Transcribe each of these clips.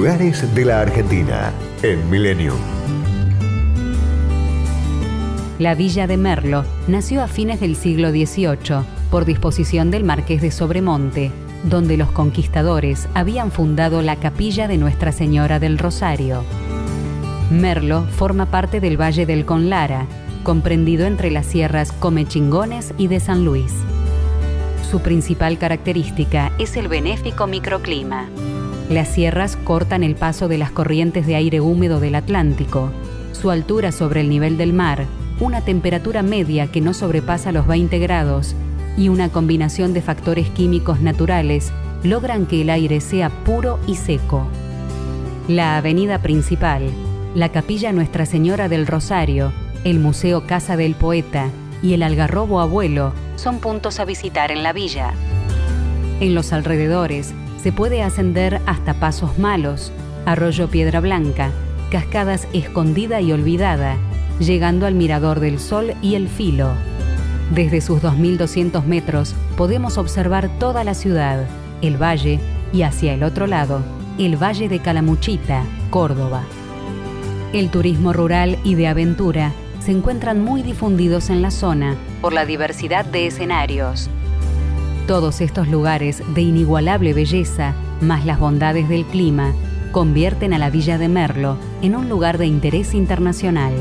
Lugares de la Argentina en Millennium. La villa de Merlo nació a fines del siglo XVIII por disposición del marqués de Sobremonte, donde los conquistadores habían fundado la capilla de Nuestra Señora del Rosario. Merlo forma parte del Valle del Conlara, comprendido entre las sierras Comechingones y de San Luis. Su principal característica es el benéfico microclima. Las sierras cortan el paso de las corrientes de aire húmedo del Atlántico. Su altura sobre el nivel del mar, una temperatura media que no sobrepasa los 20 grados y una combinación de factores químicos naturales logran que el aire sea puro y seco. La avenida principal, la capilla Nuestra Señora del Rosario, el Museo Casa del Poeta y el Algarrobo Abuelo son puntos a visitar en la villa. En los alrededores se puede ascender hasta Pasos Malos, Arroyo Piedra Blanca, Cascadas Escondida y Olvidada, llegando al Mirador del Sol y el Filo. Desde sus 2.200 metros podemos observar toda la ciudad, el valle y hacia el otro lado, el Valle de Calamuchita, Córdoba. El turismo rural y de aventura se encuentran muy difundidos en la zona por la diversidad de escenarios. Todos estos lugares de inigualable belleza, más las bondades del clima, convierten a la Villa de Merlo en un lugar de interés internacional.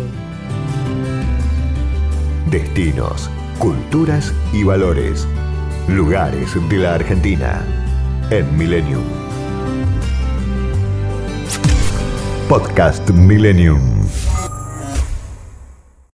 Destinos culturas y valores. Lugares de la Argentina en Millennium. Podcast Millennium.